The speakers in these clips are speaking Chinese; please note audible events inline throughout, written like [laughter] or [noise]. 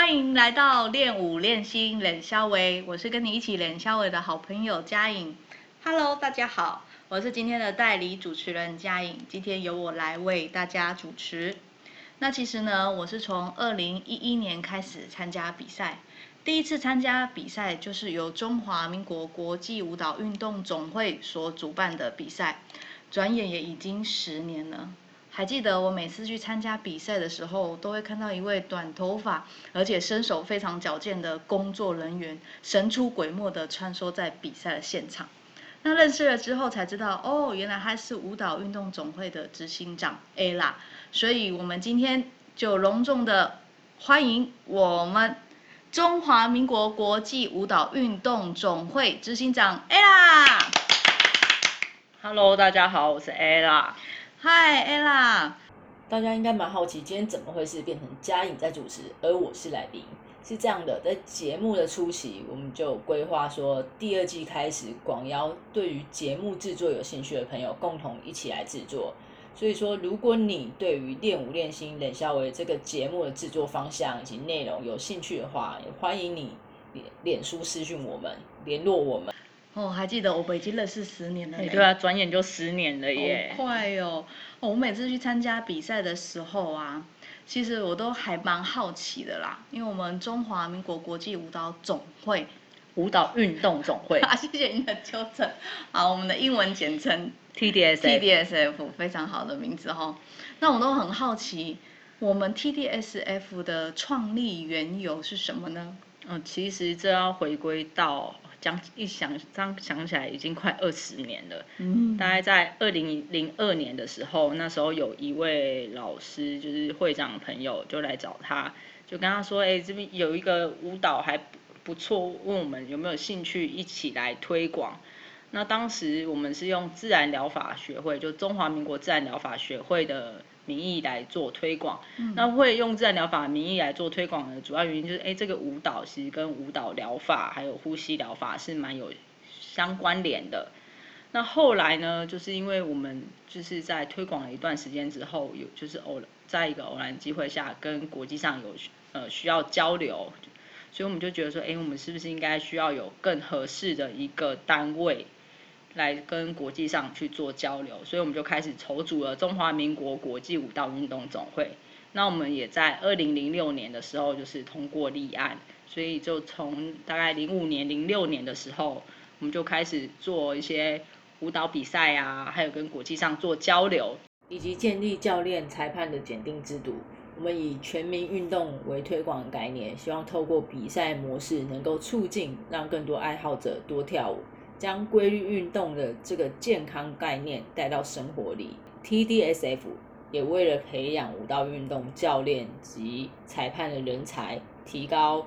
欢迎来到练舞练心冷肖维，我是跟你一起冷肖维的好朋友佳颖。Hello，大家好，我是今天的代理主持人佳颖，今天由我来为大家主持。那其实呢，我是从二零一一年开始参加比赛，第一次参加比赛就是由中华民国国际舞蹈运动总会所主办的比赛，转眼也已经十年了。还记得我每次去参加比赛的时候，都会看到一位短头发而且身手非常矫健的工作人员，神出鬼没的穿梭在比赛的现场。那认识了之后才知道，哦，原来他是舞蹈运动总会的执行长 Ella。所以我们今天就隆重的欢迎我们中华民国国际舞蹈运动总会执行长 Ella。Hello，大家好，我是 Ella。嗨，Ella，大家应该蛮好奇，今天怎么会是变成嘉颖在主持，而我是来宾？是这样的，在节目的初期，我们就规划说，第二季开始广邀对于节目制作有兴趣的朋友，共同一起来制作。所以说，如果你对于练舞练心冷笑为这个节目的制作方向以及内容有兴趣的话，也欢迎你脸脸书私讯我们，联络我们。哦，还记得我们已经认识十年了。对啊，转眼就十年了耶。好快哦！我每次去参加比赛的时候啊，其实我都还蛮好奇的啦，因为我们中华民国国际舞蹈总会，舞蹈运动总会。啊，谢谢您的纠正。好，我们的英文简称 TDSF，TDSF 非常好的名字哈。那我都很好奇，我们 TDSF 的创立缘由是什么呢？嗯，其实这要回归到。讲一想，这样想起来已经快二十年了。嗯，大概在二零零二年的时候，那时候有一位老师，就是会长朋友，就来找他，就跟他说：“哎，这边有一个舞蹈还不错，问我们有没有兴趣一起来推广。”那当时我们是用自然疗法学会，就中华民国自然疗法学会的。名义来做推广，那会用自然疗法名义来做推广的主要原因就是，哎，这个舞蹈其实跟舞蹈疗法还有呼吸疗法是蛮有相关联的。那后来呢，就是因为我们就是在推广了一段时间之后，有就是偶在一个偶然机会下跟国际上有呃需要交流，所以我们就觉得说，哎，我们是不是应该需要有更合适的一个单位？来跟国际上去做交流，所以我们就开始筹组了中华民国国际舞蹈运动总会。那我们也在二零零六年的时候就是通过立案，所以就从大概零五年、零六年的时候，我们就开始做一些舞蹈比赛啊，还有跟国际上做交流，以及建立教练、裁判的检定制度。我们以全民运动为推广概念，希望透过比赛模式能够促进让更多爱好者多跳舞。将规律运动的这个健康概念带到生活里，TDSF 也为了培养舞蹈运动教练及裁判的人才，提高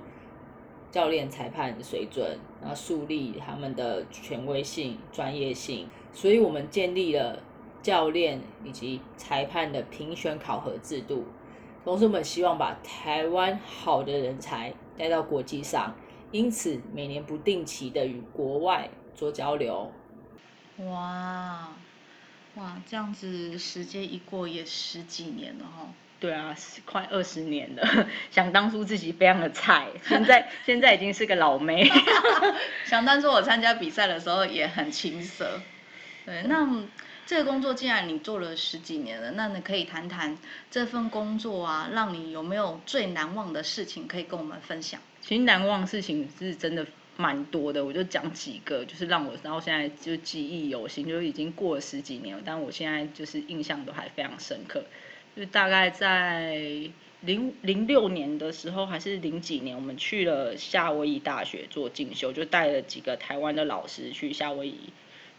教练裁判的水准，然后树立他们的权威性、专业性。所以我们建立了教练以及裁判的评选考核制度，同时我们希望把台湾好的人才带到国际上，因此每年不定期的与国外。做交流，哇，哇，这样子时间一过也十几年了哈。对啊，快二十年了。[laughs] 想当初自己非常的菜，现在现在已经是个老妹。[laughs] [laughs] 想当初我参加比赛的时候也很青涩。对，那这个工作既然你做了十几年了，那你可以谈谈这份工作啊，让你有没有最难忘的事情可以跟我们分享？其实难忘事情是真的。蛮多的，我就讲几个，就是让我然后现在就记忆犹新，就已经过了十几年，但我现在就是印象都还非常深刻。就大概在零零六年的时候，还是零几年，我们去了夏威夷大学做进修，就带了几个台湾的老师去夏威夷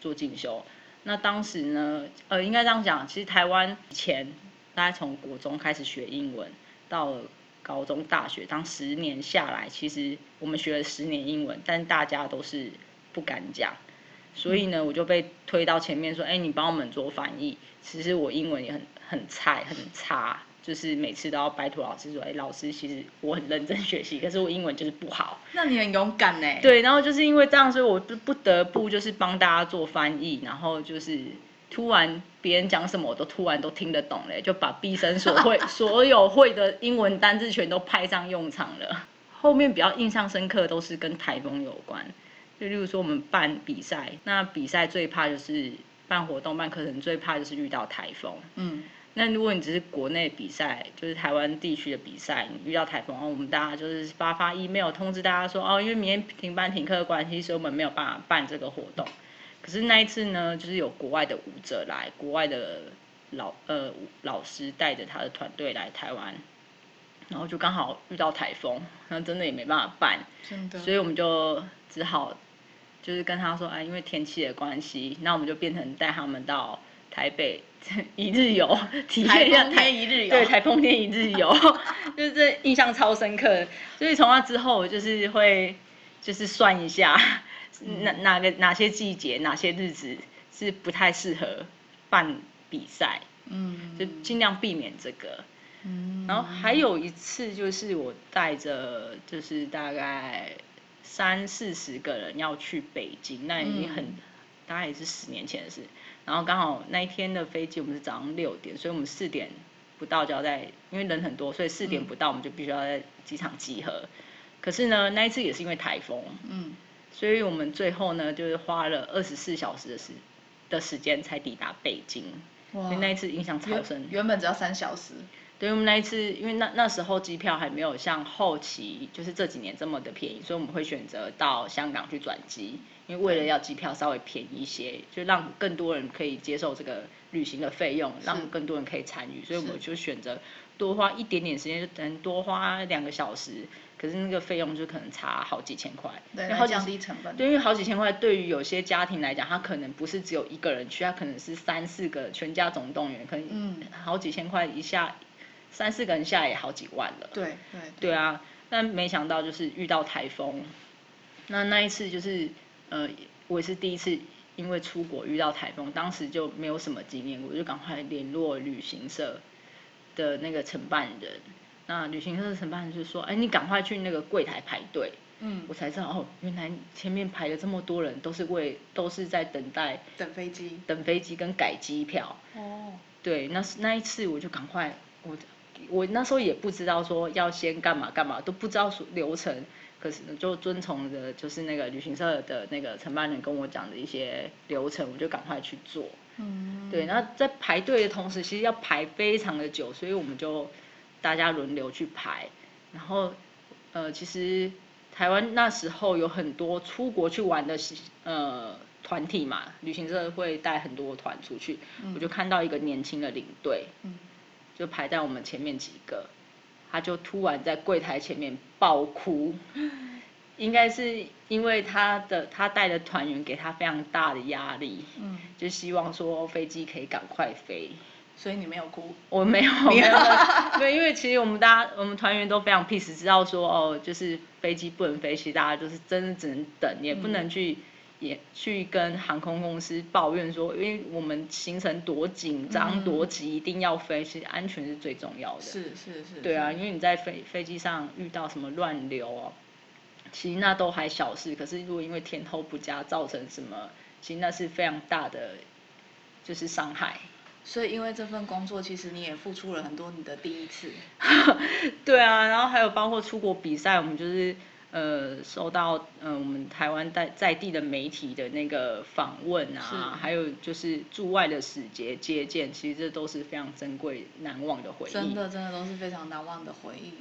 做进修。那当时呢，呃，应该这样讲，其实台湾以前大概从国中开始学英文，到了。高中、大学，当十年下来，其实我们学了十年英文，但大家都是不敢讲，所以呢，我就被推到前面说：“哎，你帮我们做翻译。”其实我英文也很很菜、很差，就是每次都要拜托老师说：“哎，老师，其实我很认真学习，可是我英文就是不好。”那你很勇敢呢？对，然后就是因为这样，所以我不不得不就是帮大家做翻译，然后就是突然别人讲什么我都突然都听得懂嘞，就把毕生所会 [laughs] 所有会的英文单字全都派上用场了。后面比较印象深刻都是跟台风有关，就例如说我们办比赛，那比赛最怕就是办活动办课程最怕就是遇到台风。嗯。那如果你只是国内比赛，就是台湾地区的比赛，你遇到台风，我们大家就是发发 email 通知大家说，哦，因为明天停班停课的关系，所以我们没有办法办这个活动。可是那一次呢，就是有国外的舞者来，国外的老呃老师带着他的团队来台湾，然后就刚好遇到台风，那真的也没办法办，真的，所以我们就只好就是跟他说，哎，因为天气的关系，那我们就变成带他们到台北。[laughs] 一日游，[laughs] 体验一下台一日游，对，台风天一日游，[laughs] 就是这印象超深刻。所以从那之后，我就是会就是算一下，哪哪个哪些季节，哪些日子是不太适合办比赛，嗯，就尽量避免这个。嗯，然后还有一次就是我带着就是大概三四十个人要去北京，那已经很大概也是十年前的事。然后刚好那一天的飞机我们是早上六点，所以我们四点不到就要在，因为人很多，所以四点不到我们就必须要在机场集合。可是呢，那一次也是因为台风，嗯，所以我们最后呢就是花了二十四小时的时的时间才抵达北京。哇！那一次印象超深。原本只要三小时。对，我们那一次因为那那时候机票还没有像后期就是这几年这么的便宜，所以我们会选择到香港去转机。因为为了要机票稍微便宜一些，就让更多人可以接受这个旅行的费用，让更多人可以参与，所以我们就选择多花一点点时间，就等多花两个小时，可是那个费用就可能差好几千块，对，然后降低成本。对，因为好几千块对于有些家庭来讲，他可能不是只有一个人去，他可能是三四个全家总动员，可能嗯好几千块一下，三四个人下也好几万了。对对对啊，但没想到就是遇到台风，那那一次就是。呃，我也是第一次因为出国遇到台风，当时就没有什么经验，我就赶快联络旅行社的那个承办人。那旅行社的承办人就说：“哎，你赶快去那个柜台排队。”嗯，我才知道哦，原来前面排了这么多人，都是为都是在等待等飞机，等飞机跟改机票。哦，对，那是那一次我就赶快，我我那时候也不知道说要先干嘛干嘛，都不知道流程。可是就遵从的，就是那个旅行社的那个承办人跟我讲的一些流程，我就赶快去做。嗯，对。那在排队的同时，其实要排非常的久，所以我们就大家轮流去排。然后，呃，其实台湾那时候有很多出国去玩的呃团体嘛，旅行社会带很多团出去。我就看到一个年轻的领队，就排在我们前面几个。他就突然在柜台前面爆哭，[laughs] 应该是因为他的他带的团员给他非常大的压力，嗯，就希望说飞机可以赶快飞。所以你没有哭？我没有，[laughs] 没有。对，因为其实我们大家我们团员都非常 peace，知道说哦，就是飞机不能飞，其实大家就是真的只能等，也不能去。也去跟航空公司抱怨说，因为我们行程多紧张多急，一定要飞，其实安全是最重要的。是是是。对啊，因为你在飞飞机上遇到什么乱流哦，其实那都还小事，可是如果因为天候不佳造成什么，其实那是非常大的，就是伤害。所以因为这份工作，其实你也付出了很多你的第一次。[laughs] 对啊，然后还有包括出国比赛，我们就是。呃，收到呃我们台湾在在地的媒体的那个访问啊，还有就是驻外的使节接见，其实这都是非常珍贵难忘的回忆。真的，真的都是非常难忘的回忆。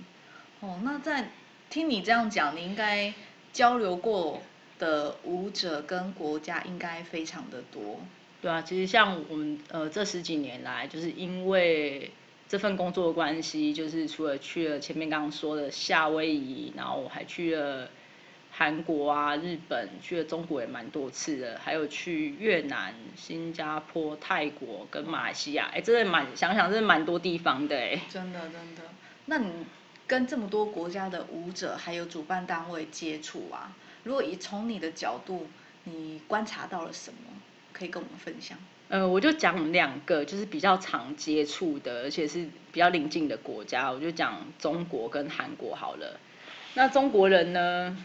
哦，那在听你这样讲，你应该交流过的舞者跟国家应该非常的多。对啊，其实像我们呃这十几年来，就是因为。这份工作关系，就是除了去了前面刚刚说的夏威夷，然后我还去了韩国啊、日本，去了中国也蛮多次的，还有去越南、新加坡、泰国跟马来西亚，哎，真的蛮想想，真的蛮多地方的哎。真的真的，那你跟这么多国家的舞者还有主办单位接触啊，如果以从你的角度，你观察到了什么，可以跟我们分享？呃，我就讲两个，就是比较常接触的，而且是比较邻近的国家，我就讲中国跟韩国好了。那中国人呢，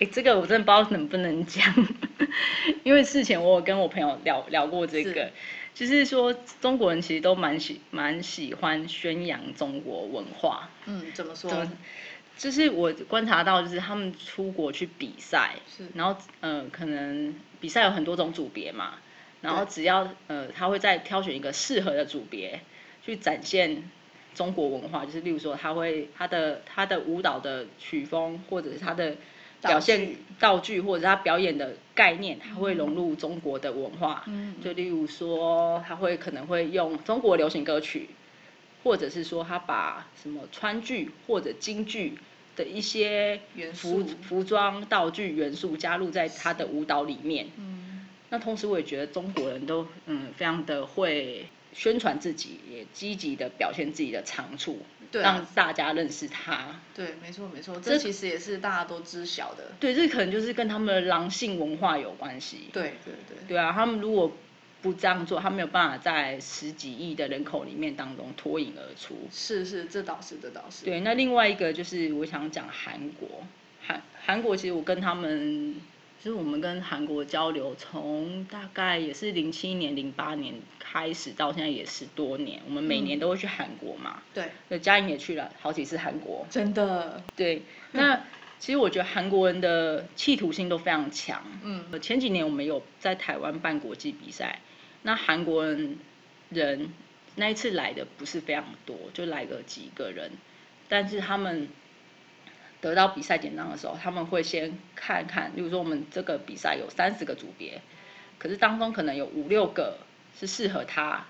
哎，这个我真的不知道能不能讲，[laughs] 因为事前我有跟我朋友聊聊过这个，就是说中国人其实都蛮喜蛮喜欢宣扬中国文化。嗯，怎么说？就是我观察到，就是他们出国去比赛，然后呃，可能比赛有很多种组别嘛，然后只要呃，他会再挑选一个适合的组别去展现中国文化，就是例如说他会他的他的舞蹈的曲风，或者是他的表现道具，或者他表演的概念，他会融入中国的文化。嗯，就例如说他会可能会用中国流行歌曲，或者是说他把什么川剧或者京剧。的一些服服装道具元素加入在他的舞蹈里面。嗯，那同时我也觉得中国人都嗯非常的会宣传自己，也积极的表现自己的长处，让大家认识他。对，没错没错，这其实也是大家都知晓的。对，这可能就是跟他们的狼性文化有关系。对对对。对啊，他们如果。不这样做，他没有办法在十几亿的人口里面当中脱颖而出。是是，这倒是，这倒是。对，那另外一个就是我想讲韩国，韩韩国其实我跟他们，就是我们跟韩国交流，从大概也是零七年、零八年开始到现在也十多年，我们每年都会去韩国嘛。对。那嘉颖也去了好几次韩国。真的。对，那。其实我觉得韩国人的企图心都非常强。嗯，前几年我们有在台湾办国际比赛，那韩国人人那一次来的不是非常多，就来个几个人，但是他们得到比赛简章的时候，他们会先看看，例如说我们这个比赛有三十个组别，可是当中可能有五六个是适合他，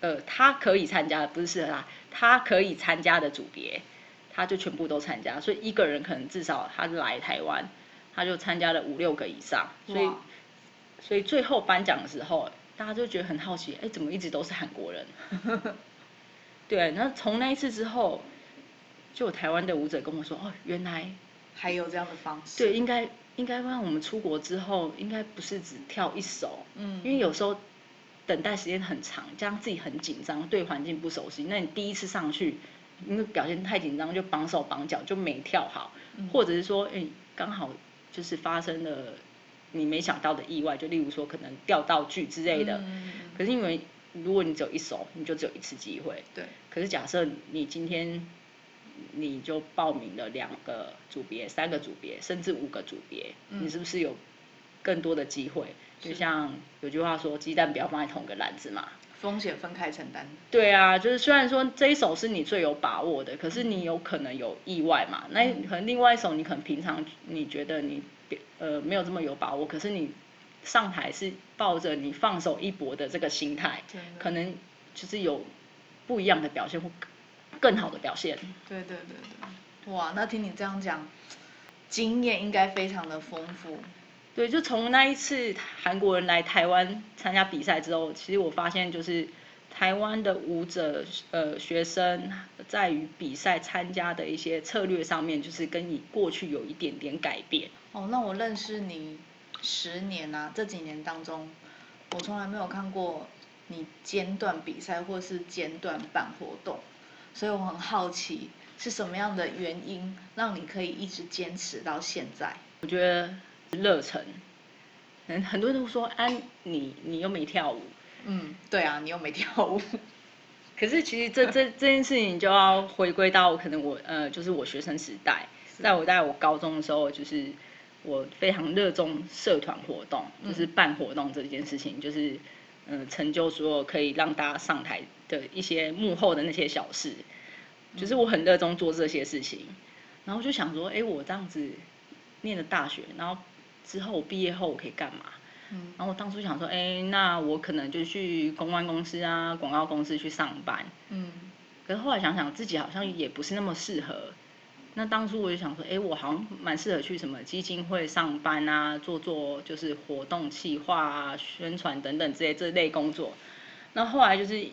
呃，他可以参加的，不是适合他，他可以参加的组别。他就全部都参加，所以一个人可能至少他来台湾，他就参加了五六个以上，所以所以最后颁奖的时候，大家就觉得很好奇，哎，怎么一直都是韩国人？[laughs] 对，那从那一次之后，就有台湾的舞者跟我说，哦，原来还有这样的方式。对，应该应该让我们出国之后，应该不是只跳一首，嗯，因为有时候等待时间很长，加上自己很紧张，对环境不熟悉，那你第一次上去。因为表现太紧张，就绑手绑脚就没跳好，或者是说，哎，刚好就是发生了你没想到的意外，就例如说可能掉道具之类的。可是因为如果你只有一手，你就只有一次机会。对。可是假设你今天你就报名了两个组别、三个组别，甚至五个组别，你是不是有更多的机会？就像有句话说，鸡蛋不要放在同一个篮子嘛。风险分开承担。对啊，就是虽然说这一手是你最有把握的，可是你有可能有意外嘛？那可能另外一手你可能平常你觉得你呃没有这么有把握，可是你上台是抱着你放手一搏的这个心态，可能就是有不一样的表现或更好的表现。对对对对，哇，那听你这样讲，经验应该非常的丰富。对，就从那一次韩国人来台湾参加比赛之后，其实我发现就是台湾的舞者呃学生在于比赛参加的一些策略上面，就是跟你过去有一点点改变。哦，那我认识你十年啊，这几年当中，我从来没有看过你间断比赛或是间断办活动，所以我很好奇是什么样的原因让你可以一直坚持到现在？我觉得。热忱，很很多人都说，安你你又没跳舞，嗯，对啊，你又没跳舞。[laughs] 可是其实这这这件事情就要回归到可能我呃，就是我学生时代，在我在我高中的时候，就是我非常热衷社团活动，就是办活动这件事情，就是嗯，成就所有可以让大家上台的一些幕后的那些小事，就是我很热衷做这些事情，然后就想说，哎，我这样子念了大学，然后。之后毕业后我可以干嘛？嗯，然后我当初想说，哎，那我可能就去公关公司啊、广告公司去上班。嗯，可是后来想想，自己好像也不是那么适合。那当初我就想说，哎，我好像蛮适合去什么基金会上班啊，做做就是活动企划啊、宣传等等这些这类工作。那后来就是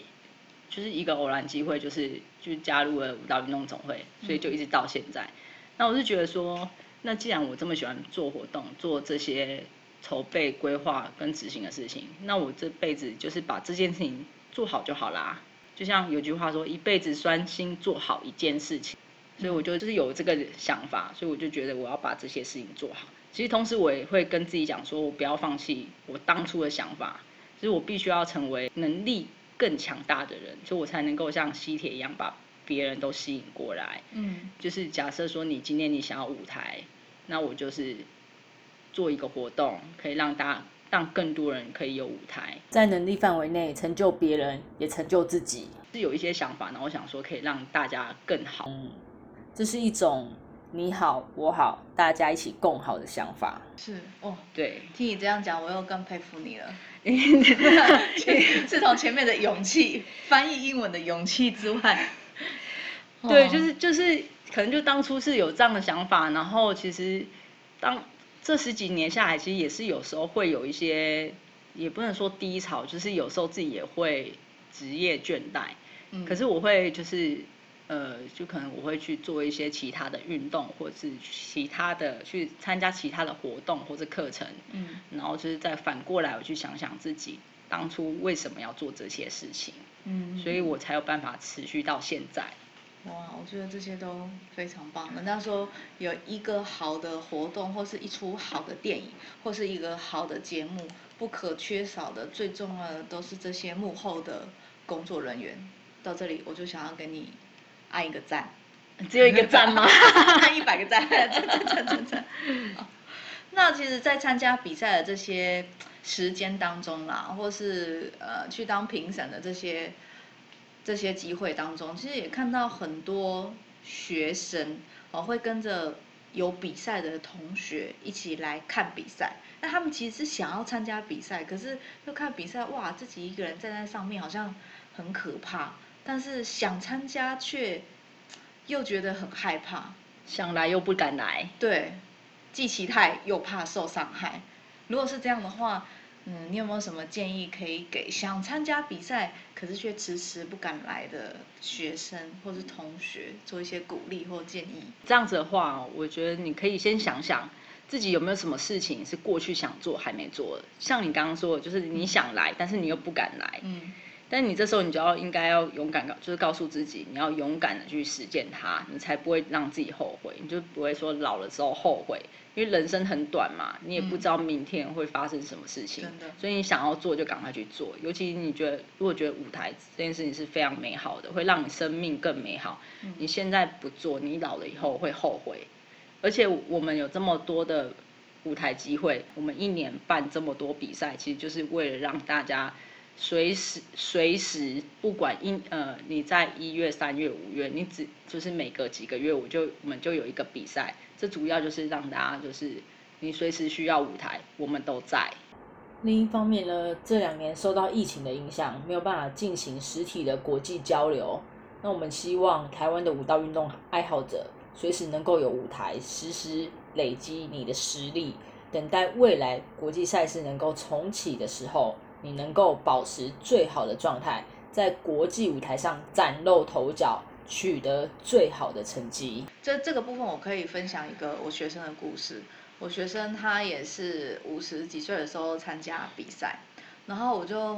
就是一个偶然机会，就是就加入了舞蹈运动总会，所以就一直到现在。那我是觉得说。那既然我这么喜欢做活动，做这些筹备、规划跟执行的事情，那我这辈子就是把这件事情做好就好啦。就像有句话说，一辈子专心做好一件事情，所以我就就是有这个想法，所以我就觉得我要把这些事情做好。其实同时我也会跟自己讲说，我不要放弃我当初的想法，就是我必须要成为能力更强大的人，所以我才能够像吸铁一样把别人都吸引过来。嗯，就是假设说你今天你想要舞台，那我就是做一个活动，可以让大家让更多人可以有舞台，在能力范围内成就别人，也成就自己。是有一些想法，然后我想说可以让大家更好。嗯，这是一种你好我好，大家一起共好的想法。是哦，对，听你这样讲，我又更佩服你了。[laughs] 自从前面的勇气，翻译英文的勇气之外，对，哦就是就是，可能就当初是有这样的想法，然后其实当这十几年下来，其实也是有时候会有一些，也不能说低潮，就是有时候自己也会职业倦怠。嗯可是我会就是呃，就可能我会去做一些其他的运动，或者是其他的去参加其他的活动或者课程，嗯然后就是再反过来我去想想自己当初为什么要做这些事情，嗯，所以我才有办法持续到现在。哇，我觉得这些都非常棒。人家说有一个好的活动，或是一出好的电影，或是一个好的节目，不可缺少的、最重要的都是这些幕后的工作人员。到这里，我就想要给你按一个赞，只有一个赞吗？[laughs] 按一百个赞，赞赞赞赞赞。那其实，在参加比赛的这些时间当中啦，或是呃去当评审的这些这些机会当中，其实也看到很多学生哦会跟着有比赛的同学一起来看比赛。那他们其实是想要参加比赛，可是又看比赛，哇，自己一个人站在上面好像很可怕，但是想参加却又觉得很害怕。想来又不敢来。对，既期待又怕受伤害。如果是这样的话，嗯，你有没有什么建议可以给想参加比赛可是却迟迟不敢来的学生或是同学做一些鼓励或建议？这样子的话，我觉得你可以先想想自己有没有什么事情是过去想做还没做的。像你刚刚说的，就是你想来，但是你又不敢来。嗯但你这时候你就要应该要勇敢告，就是告诉自己，你要勇敢的去实践它，你才不会让自己后悔，你就不会说老了之后后悔，因为人生很短嘛，你也不知道明天会发生什么事情，所以你想要做就赶快去做，尤其你觉得如果觉得舞台这件事情是非常美好的，会让你生命更美好，你现在不做，你老了以后会后悔，而且我们有这么多的舞台机会，我们一年办这么多比赛，其实就是为了让大家随时随时，不管一呃你在一月、三月、五月，你只就是每隔几个月，我就我们就有一个比赛，这主要就是让大家就是你随时需要舞台，我们都在。另一方面呢，这两年受到疫情的影响，没有办法进行实体的国际交流。那我们希望台湾的舞蹈运动爱好者随时能够有舞台，实时累积你的实力，等待未来国际赛事能够重启的时候，你能够保持最好的状态，在国际舞台上崭露头角，取得最好的成绩。这这个部分我可以分享一个我学生的故事。我学生他也是五十几岁的时候参加比赛，然后我就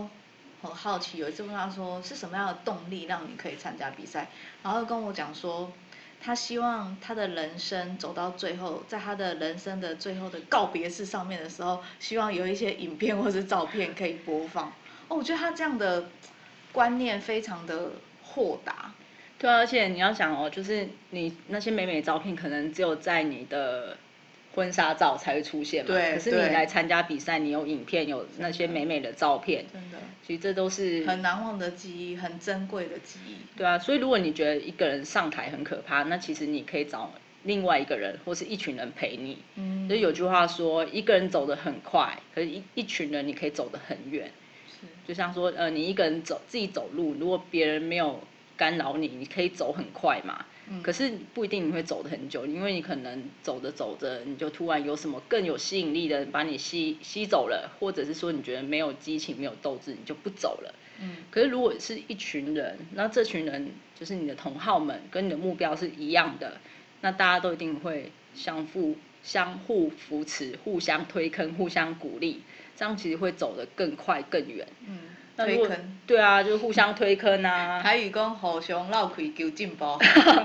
很好奇，有一次问他说是什么样的动力让你可以参加比赛，然后跟我讲说，他希望他的人生走到最后，在他的人生的最后的告别式上面的时候，希望有一些影片或是照片可以播放。哦，我觉得他这样的观念非常的豁达。对啊，而且你要想哦，就是你那些美美的照片，可能只有在你的婚纱照才会出现嘛。对可是你来参加比赛，你有影片，有那些美美的照片，真的其实这都是很难忘的记忆，很珍贵的记忆。对啊，所以如果你觉得一个人上台很可怕，那其实你可以找另外一个人或是一群人陪你。嗯所以有句话说，一个人走得很快，可是一一群人你可以走得很远。是就像说，呃，你一个人走自己走路，如果别人没有干扰你，你可以走很快嘛。嗯可是不一定你会走得很久，因为你可能走着走着，你就突然有什么更有吸引力的把你吸吸走了，或者是说你觉得没有激情、没有斗志，你就不走了。嗯可是如果是一群人，那这群人就是你的同好们，跟你的目标是一样的，那大家都一定会相互相互扶持、互相推坑、互相鼓励，这样其实会走得更快更远。嗯推坑。对啊，就是互相推坑啊。台语讲互相闹开求进步。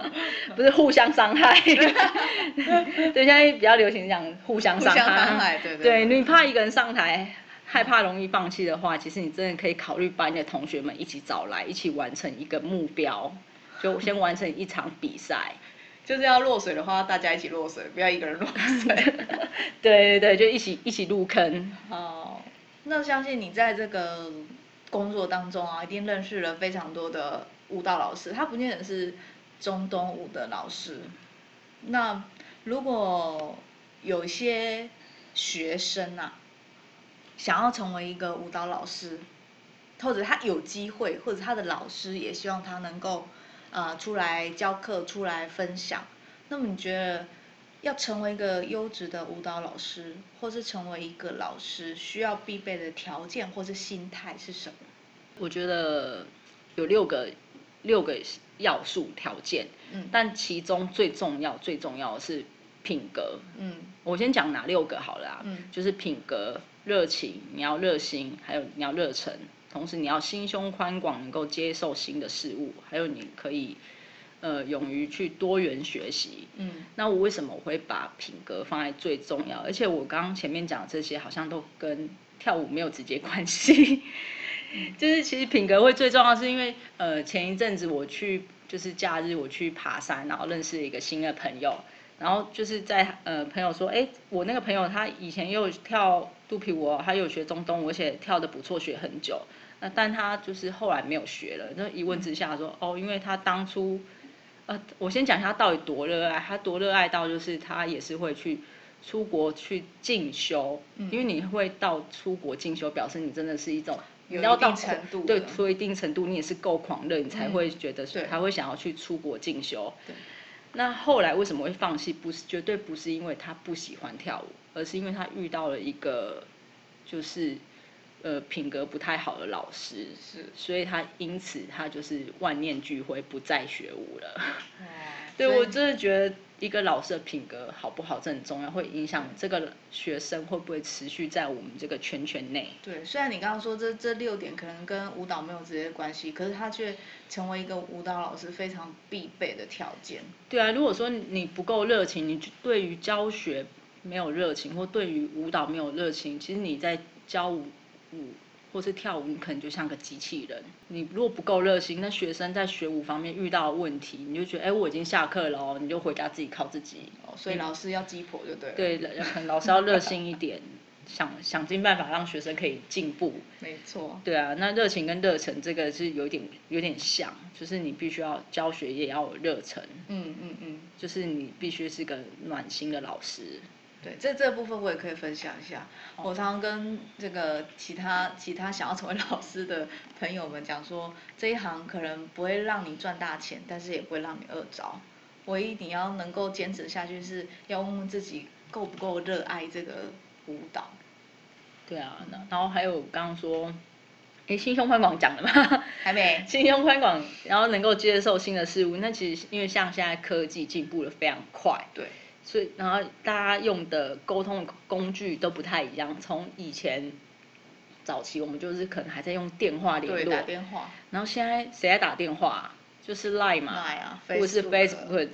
[laughs] 不是互相伤害。[laughs] 对，现在比较流行讲互相伤害。对对。对你怕一个人上台，害怕容易放弃的话，其实你真的可以考虑把你的同学们一起找来，一起完成一个目标，就先完成一场比赛。就是要落水的话，大家一起落水，不要一个人落水。[laughs] 对对对，就一起一起入坑。哦，那相信你在这个工作当中啊，一定认识了非常多的舞蹈老师，他不见得是中东舞的老师。那如果有些学生啊，想要成为一个舞蹈老师，或者他有机会，或者他的老师也希望他能够。呃，出来教课，出来分享。那么你觉得，要成为一个优质的舞蹈老师，或是成为一个老师，需要必备的条件或是心态是什么？我觉得有六个六个要素条件。嗯。但其中最重要最重要的是品格。嗯。我先讲哪六个好了啊？嗯。就是品格、热情，你要热心，还有你要热忱。同时，你要心胸宽广，能够接受新的事物，还有你可以，呃，勇于去多元学习。嗯，那我为什么我会把品格放在最重要？而且我刚刚前面讲这些好像都跟跳舞没有直接关系。[laughs] 就是其实品格会最重要，是因为呃前一阵子我去就是假日我去爬山，然后认识一个新的朋友。然后就是在呃朋友说，哎，我那个朋友他以前又跳肚皮舞，他有学中东，而且跳的不错，学很久。那但他就是后来没有学了。那一问之下说，哦，因为他当初，呃，我先讲一下他到底多热爱，他多热爱到就是他也是会去出国去进修，因为你会到出国进修，表示你真的是一种你要到程度，对，说一定程度你也是够狂热，你才会觉得他会想要去出国进修。那后来为什么会放弃？不是绝对不是因为他不喜欢跳舞，而是因为他遇到了一个就是。呃，品格不太好的老师，是，所以他因此他就是万念俱灰，不再学舞了。[laughs] 对我真的觉得一个老师的品格好不好，这很重要，会影响这个学生会不会持续在我们这个圈圈内。对，虽然你刚刚说这这六点可能跟舞蹈没有直接关系，可是他却成为一个舞蹈老师非常必备的条件。对啊，如果说你不够热情，你对于教学没有热情，或对于舞蹈没有热情，其实你在教舞。舞或是跳舞，你可能就像个机器人。你如果不够热心，那学生在学舞方面遇到问题，你就觉得哎，我已经下课了哦，你就回家自己靠自己。哦，所以老师要鸡婆就对了。对，老师要热心一点，想想尽办法让学生可以进步。[laughs] 没错。对啊，那热情跟热忱这个是有点有点像，就是你必须要教学也要有热忱。嗯嗯嗯。就是你必须是个暖心的老师。对，这这部分我也可以分享一下。我常常跟这个其他其他想要成为老师的朋友们讲说，这一行可能不会让你赚大钱，但是也不会让你饿着。唯一你要能够坚持下去，是要问问自己够不够热爱这个舞蹈。对啊，然后还有刚刚说，哎，心胸宽广讲了吗？还没。[laughs] 心胸宽广，然后能够接受新的事物，那其实因为像现在科技进步的非常快。对。所以，然后大家用的沟通工具都不太一样。从以前早期，我们就是可能还在用电话联络，打电话。然后现在谁在打电话？就是 Line 嘛，或者是 Facebook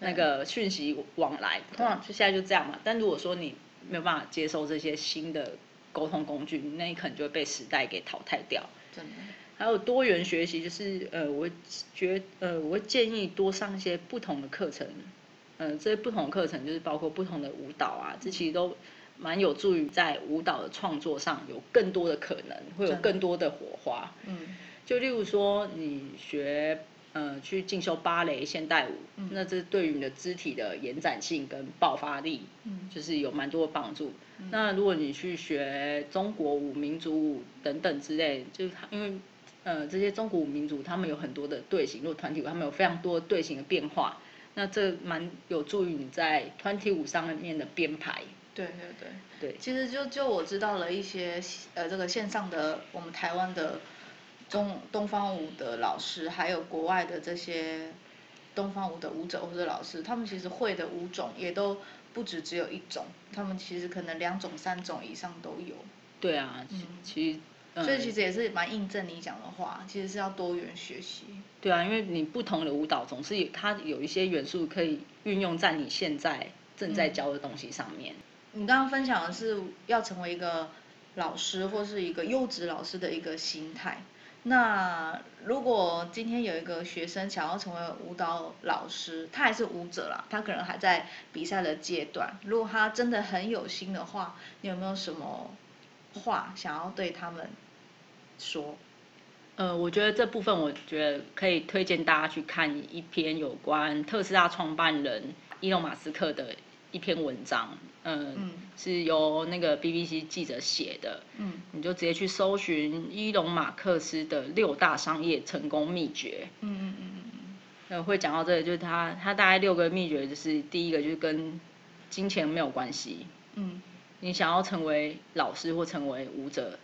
那个讯息往来。通常就现在就这样嘛。但如果说你没有办法接受这些新的沟通工具，那你可能就会被时代给淘汰掉。真的。还有多元学习，就是呃，我觉呃，我会建议多上一些不同的课程。嗯，这些不同的课程就是包括不同的舞蹈啊，这其实都蛮有助于在舞蹈的创作上有更多的可能，会有更多的火花。嗯，就例如说你学呃去进修芭蕾现代舞，那这对于你的肢体的延展性跟爆发力，嗯，就是有蛮多的帮助。那如果你去学中国舞、民族舞等等之类，就是因为呃这些中国舞民族他们有很多的队形，如果团体舞他们有非常多队形的变化。那这蛮有助于你在团体舞上面的编排。对对对。对。其实就就我知道了一些呃这个线上的我们台湾的中东方舞的老师，还有国外的这些东方舞的舞者或者老师，他们其实会的舞种也都不止只有一种，他们其实可能两种三种以上都有。对啊，其实所以其实也是蛮印证你讲的话，其实是要多元学习。对啊，因为你不同的舞蹈总是有它有一些元素可以运用在你现在正在教的东西上面。你刚刚分享的是要成为一个老师或是一个优质老师的一个心态。那如果今天有一个学生想要成为舞蹈老师，他还是舞者啦，他可能还在比赛的阶段。如果他真的很有心的话，你有没有什么话想要对他们说？呃，我觉得这部分，我觉得可以推荐大家去看一篇有关特斯拉创办人伊隆马斯克的一篇文章。嗯，是由那个 BBC 记者写的。嗯，你就直接去搜寻伊隆马克斯的六大商业成功秘诀。嗯嗯嗯嗯嗯。会讲到这个，就是他他大概六个秘诀，就是第一个就是跟金钱没有关系。嗯。你想要成为老师或成为舞者，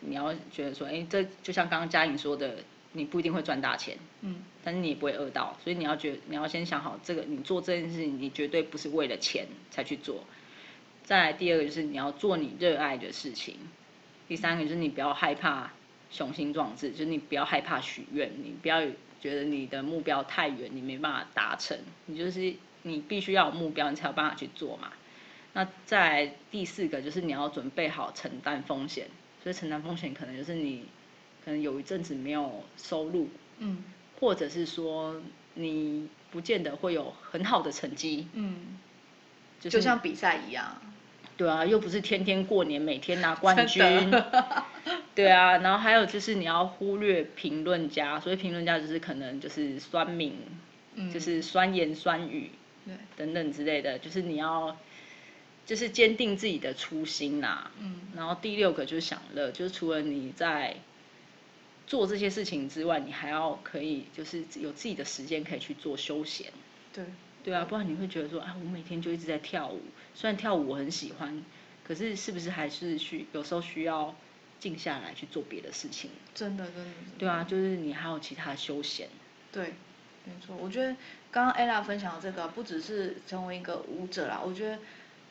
你要觉得说，哎，这就像刚刚嘉颖说的，你不一定会赚大钱。嗯。但是你也不会饿到，所以你要觉，你要先想好，这个你做这件事情，你绝对不是为了钱才去做。再来第二个就是你要做你热爱的事情，第三个就是你不要害怕雄心壮志，就是你不要害怕许愿，你不要觉得你的目标太远，你没办法达成，你就是你必须要有目标，你才有办法去做嘛。那再第四个就是你要准备好承担风险，所以承担风险可能就是你可能有一阵子没有收入，嗯，或者是说你不见得会有很好的成绩，嗯，就像比赛一样。对啊，又不是天天过年，每天拿冠军。[laughs] 对啊，然后还有就是你要忽略评论家，所以评论家就是可能就是酸民，就是酸言酸语，等等之类的，就是你要就是坚定自己的初心呐。嗯。然后第六个就是享乐，就是除了你在做这些事情之外，你还要可以就是有自己的时间可以去做休闲。对。对啊，不然你会觉得说啊，我每天就一直在跳舞，虽然跳舞我很喜欢，可是是不是还是需有时候需要静下来去做别的事情？真的，真的。对啊，就是你还有其他休闲。对，没错。我觉得刚刚 ella 分享的这个，不只是成为一个舞者啦，我觉得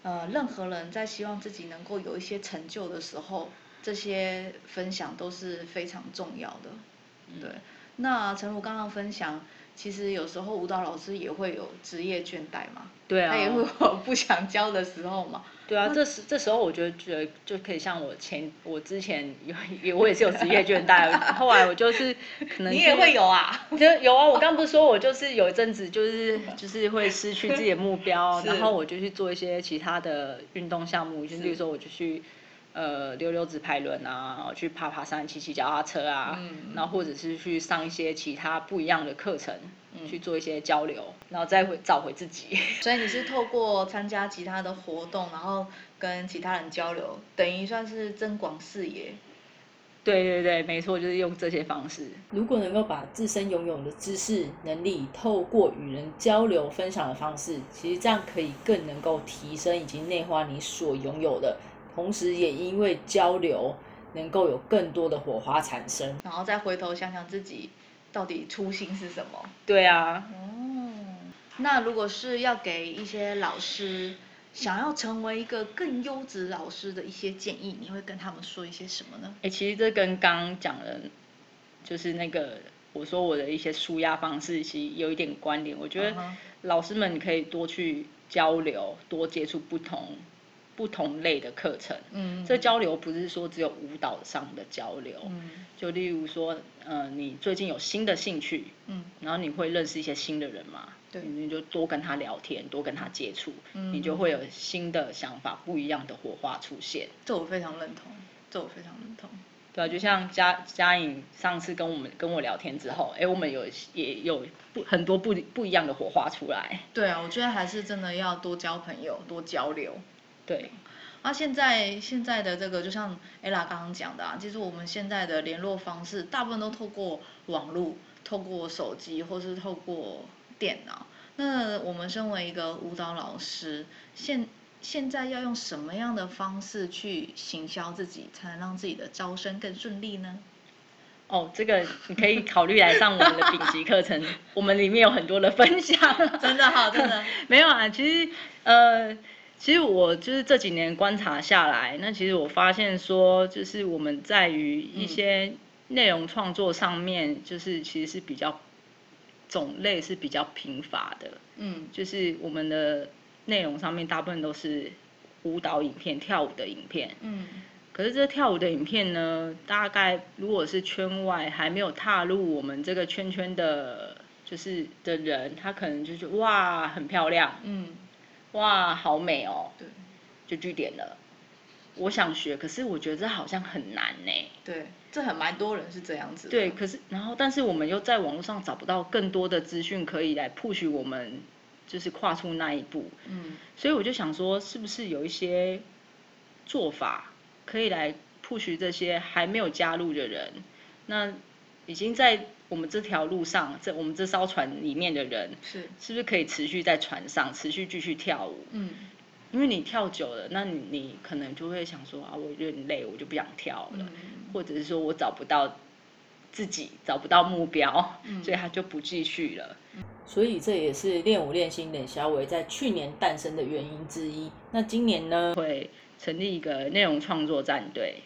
呃，任何人在希望自己能够有一些成就的时候，这些分享都是非常重要的。对，那陈如刚刚分享。其实有时候舞蹈老师也会有职业倦怠嘛，对啊，他也会有 [laughs] 不想教的时候嘛。对啊，这时这时候我觉得觉得就可以像我前我之前有也我也是有职业倦怠，[laughs] 后来我就是可能你也会有啊，就有啊。我刚不是说我就是有一阵子就是就是会失去自己的目标，[laughs] 然后我就去做一些其他的运动项目，就比如说我就去。呃，溜溜直排轮啊，去爬爬山、骑骑脚踏车啊，嗯然后或者是去上一些其他不一样的课程，去做一些交流，然后再回找回自己。[laughs] 所以你是透过参加其他的活动，然后跟其他人交流，等于算是增广视野。对对对，没错，就是用这些方式。如果能够把自身拥有的知识能力，透过与人交流分享的方式，其实这样可以更能够提升以及内化你所拥有的。同时，也因为交流，能够有更多的火花产生，然后再回头想想自己到底初心是什么。对啊。哦。那如果是要给一些老师想要成为一个更优质老师的一些建议，你会跟他们说一些什么呢？哎，其实这跟刚刚讲的，就是那个我说我的一些舒压方式，其实有一点关联。我觉得老师们可以多去交流，多接触不同。不同类的课程，嗯，这交流不是说只有舞蹈上的交流，嗯，就例如说，呃，你最近有新的兴趣，嗯，然后你会认识一些新的人嘛，对，你就多跟他聊天，多跟他接触，嗯，你就会有新的想法，不一样的火花出现。这我非常认同，这我非常认同。对啊，就像嘉嘉颖上次跟我们跟我聊天之后，哎，我们有也有不很多不不一样的火花出来。对啊，我觉得还是真的要多交朋友，多交流。对，那现在现在的这个就像 ella 刚刚讲的啊，其实我们现在的联络方式大部分都透过网络，透过手机或是透过电脑。那我们身为一个舞蹈老师，现现在要用什么样的方式去行销自己，才能让自己的招生更顺利呢？哦，这个你可以考虑来上我们的丙级课程，[laughs] 我们里面有很多的分享。真的好，真的 [laughs] 没有啊，其实呃。其实我就是这几年观察下来，那其实我发现说，就是我们在于一些内容创作上面，就是其实是比较种类是比较贫乏的。嗯，就是我们的内容上面大部分都是舞蹈影片、跳舞的影片。嗯。可是这跳舞的影片呢，大概如果是圈外还没有踏入我们这个圈圈的，就是的人，他可能就觉得哇很漂亮，嗯，哇好美哦，对，就据点了。我想学，可是我觉得这好像很难呢。对，这很蛮多人是这样子。对，可是然后但是我们又在网络上找不到更多的资讯可以来 push 我们，就是跨出那一步。嗯，所以我就想说，是不是有一些做法？可以来 push 这些还没有加入的人，那已经在我们这条路上，这我们这艘船里面的人，是是不是可以持续在船上持续继续跳舞？嗯，因为你跳久了，那你你可能就会想说啊，我有点累，我就不想跳了，或者是说我找不到自己，找不到目标，所以他就不继续了。所以这也是练舞练心冷小伟在去年诞生的原因之一。那今年呢？会。成立一个内容创作战队，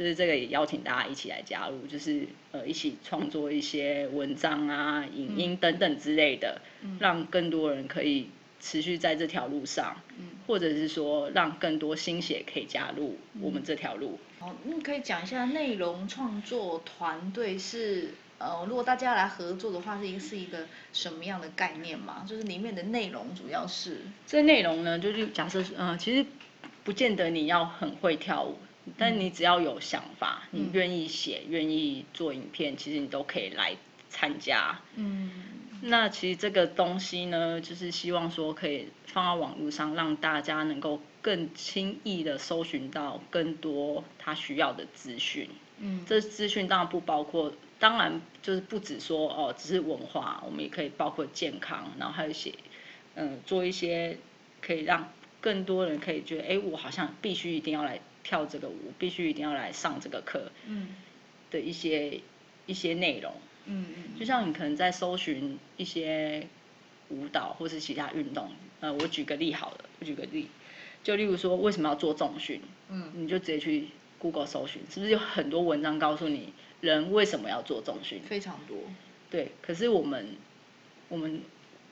就是这个也邀请大家一起来加入，就是呃一起创作一些文章啊、影音等等之类的，嗯让更多人可以持续在这条路上，嗯或者是说让更多新血可以加入我们这条路。好，那可以讲一下内容创作团队是呃，如果大家来合作的话，是一个是一个什么样的概念吗？就是里面的内容主要是这内容呢，就是假设嗯，其实。不见得你要很会跳舞，但你只要有想法，你愿意写，愿意做影片，其实你都可以来参加。嗯，那其实这个东西呢，就是希望说可以放到网络上，让大家能够更轻易的搜寻到更多他需要的资讯。嗯，这资讯当然不包括，当然就是不止说哦，只是文化，我们也可以包括健康，然后还有写，嗯，做一些可以让。更多人可以觉得，哎，我好像必须一定要来跳这个舞，必须一定要来上这个课，嗯，的一些一些内容，嗯嗯，就像你可能在搜寻一些舞蹈或是其他运动，呃，我举个例好了，我举个例，就例如说为什么要做重训，嗯，你就直接去 Google 搜寻，是不是有很多文章告诉你人为什么要做重训？非常多，对，可是我们我们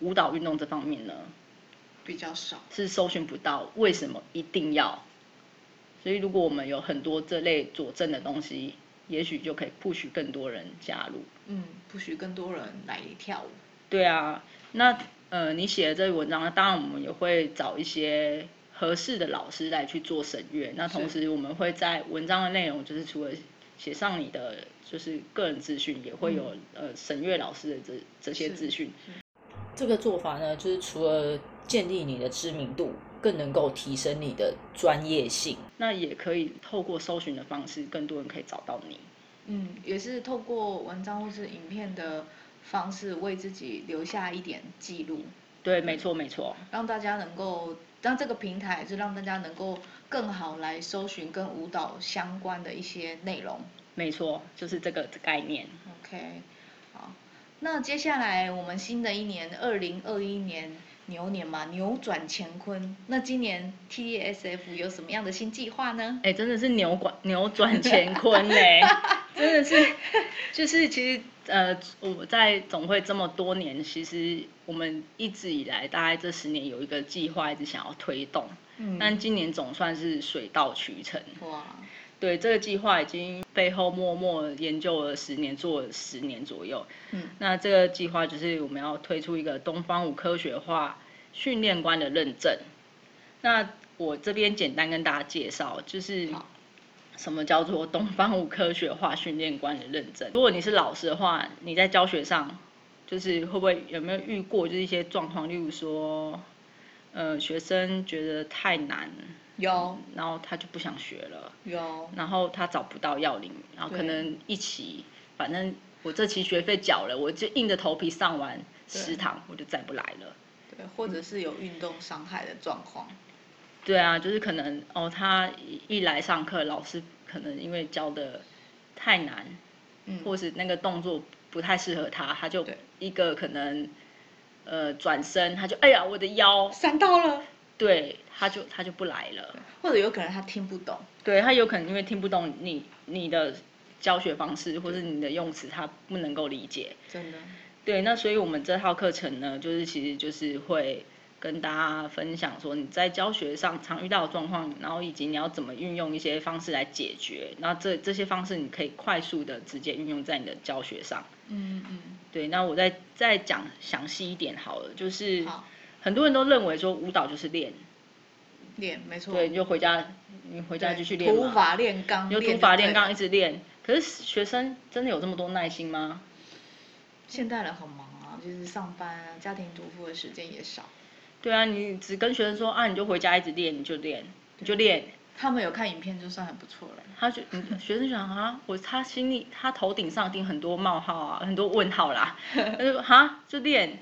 舞蹈运动这方面呢？比较少，是搜寻不到，为什么一定要？所以如果我们有很多这类佐证的东西，也许就可以 push 更多人加入。嗯，push 更多人来跳舞。对啊，那呃，你写的这篇文章，当然我们也会找一些合适的老师来去做审阅。那同时，我们会在文章的内容，就是除了写上你的就是个人资讯，也会有呃审阅老师的这这些资讯。这个做法呢，就是除了建立你的知名度，更能够提升你的专业性。那也可以透过搜寻的方式，更多人可以找到你。嗯，也是透过文章或是影片的方式，为自己留下一点记录。对，没错，没错。让大家能够，让这个平台是让大家能够更好来搜寻跟舞蹈相关的一些内容。没错，就是这个概念。OK 好。那接下来我们新的一年二零二一年牛年嘛，扭转乾坤。那今年 TSF 有什么样的新计划呢？哎，真的是扭转 [laughs] 扭转乾坤嘞，真的是，就是其实呃，我在总会这么多年，其实我们一直以来大概这十年有一个计划一直想要推动，嗯，但今年总算是水到渠成。哇。对这个计划已经背后默默研究了十年，做了十年左右。嗯，那这个计划就是我们要推出一个东方舞科学化训练官的认证。那我这边简单跟大家介绍，就是什么叫做东方舞科学化训练官的认证。如果你是老师的话，你在教学上就是会不会有没有遇过就是一些状况，例如说，呃，学生觉得太难。有，然后他就不想学了。有，然后他找不到要领，然后可能一起，反正我这期学费缴了，我就硬着头皮上完十堂，我就再不来了。对，或者是有运动伤害的状况。对啊，就是可能哦，他一来上课，老师可能因为教的太难，嗯，或是那个动作不太适合他，他就一个可能呃转身，他就哎呀我的腰闪到了。对，他就他就不来了。或者有可能他听不懂。对他有可能因为听不懂你你的教学方式，或是你的用词，他不能够理解。真的。对，那所以我们这套课程呢，就是其实就是会跟大家分享说你在教学上常遇到的状况，然后以及你要怎么运用一些方式来解决。那这这些方式你可以快速的直接运用在你的教学上。嗯嗯。对，那我再再讲详细一点好了，就是很多人都认为说舞蹈就是练，练没错。对，你就回家你回家对继续练嘛。土法炼钢。你就练土法炼钢一直练，可是学生真的有这么多耐心吗？现代人很忙啊，就是上班啊，家庭主妇的时间也少。对啊，你只跟学生说啊，你就回家一直练，你就练，你就练。他们有看影片就算很不错了。他觉嗯学生想啊，我他心里他头顶上顶很多冒号啊，很多问号啦。[laughs] 他就说哈就练，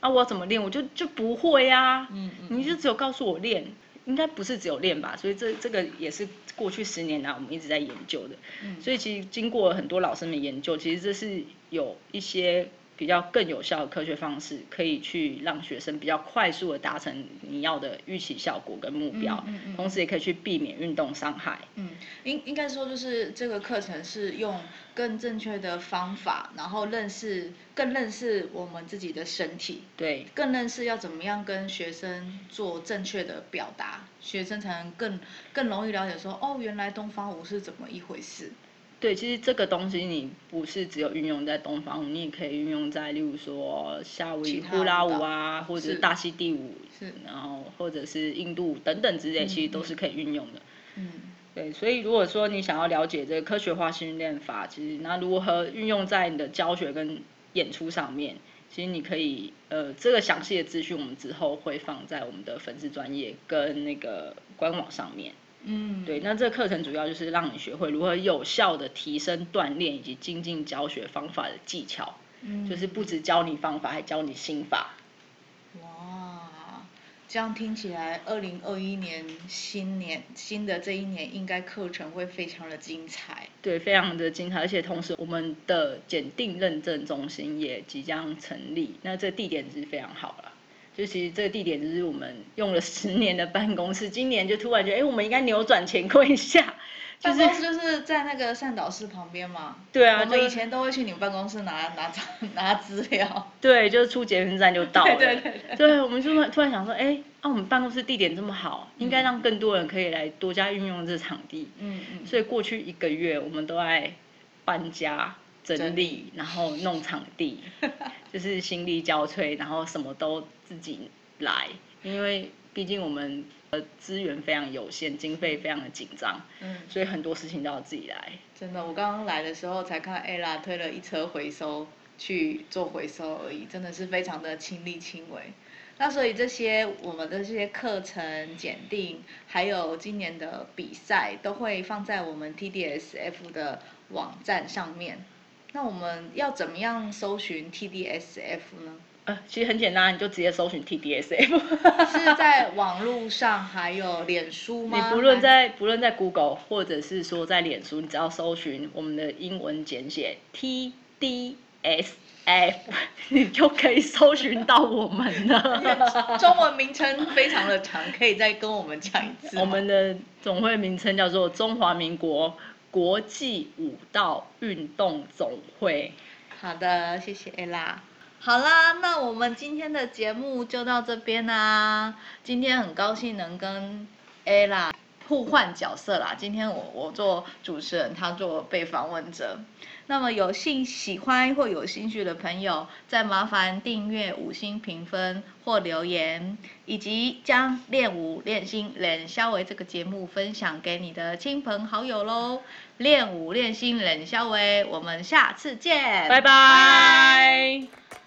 啊我怎么练？我就就不会啊。嗯嗯你就只有告诉我练，应该不是只有练吧？所以这这个也是过去十年来我们一直在研究的。嗯所以其实经过很多老师们研究，其实这是有一些比较更有效的科学方式，可以去让学生比较快速的达成你要的预期效果跟目标，嗯嗯嗯同时也可以去避免运动伤害。嗯，应应该说就是这个课程是用更正确的方法，然后认识更认识我们自己的身体，对，更认识要怎么样跟学生做正确的表达，学生才能更更容易了解说哦，原来东方舞是怎么一回事。对，其实这个东西你不是只有运用在东方舞，你也可以运用在例如说夏威夷其他呼啦舞啊，或者是是大溪地舞，是然后或者是印度舞等等之类，其实都嗯是可以运用的。嗯对，所以如果说你想要了解这个科学化训练法，其实那如何运用在你的教学跟演出上面，其实你可以呃这个详细的资讯我们之后会放在我们的粉丝专业跟那个官网上面。嗯，对，那这个课程主要就是让你学会如何有效的提升锻炼以及精进教学方法的技巧，嗯就是不止教你方法，还教你心法。哇，这样听起来，二零二一年新年新的这一年，应该课程会非常的精彩。对，非常的精彩，而且同时我们的检定认证中心也即将成立，那这地点是非常好了。就其实这个地点就是我们用了十年的办公室，今年就突然觉得，哎，我们应该扭转乾坤一下，就是办公室就是在那个善导室旁边嘛。对啊我们以前都会去你们办公室拿拿拿资料。对，就是出捷运站就到了。[laughs] 对对对对我们就突然想说，哎，啊，我们办公室地点这么好，应该让更多人可以来多加运用这场地。嗯嗯。所以过去一个月，我们都在搬家、整整理，然后弄场地，[laughs] 就是心力交瘁，然后什么都自己来，因为毕竟我们的资源非常有限，经费非常的紧张，嗯，所以很多事情都要自己来。真的，我刚刚来的时候才看 ella 推了一车回收去做回收而已，真的是非常的亲力亲为。那所以这些我们的这些课程检定，还有今年的比赛，都会放在我们 TDSF 的网站上面。那我们要怎么样搜寻 TDSF 呢？呃，其实很简单，你就直接搜寻 TDSF。[laughs] 是在网络上还有脸书吗你？不论在不论在 Google 或者是说在脸书，你只要搜寻我们的英文简写 TDSF，[laughs] 你就可以搜寻到我们了。[laughs] 中文名称非常的长，可以再跟我们讲一次。我们的总会名称叫做中华民国国际舞蹈运动总会。好的，谢谢 ella。好啦，那我们今天的节目就到这边啦。今天很高兴能跟 ella 互换角色啦。今天我我做主持人，他做被访问者。那么有兴喜欢或有兴趣的朋友，再麻烦订阅、五星评分或留言，以及将练舞练心冷肖维这个节目分享给你的亲朋好友喽。练舞练心冷肖维，我们下次见，拜拜。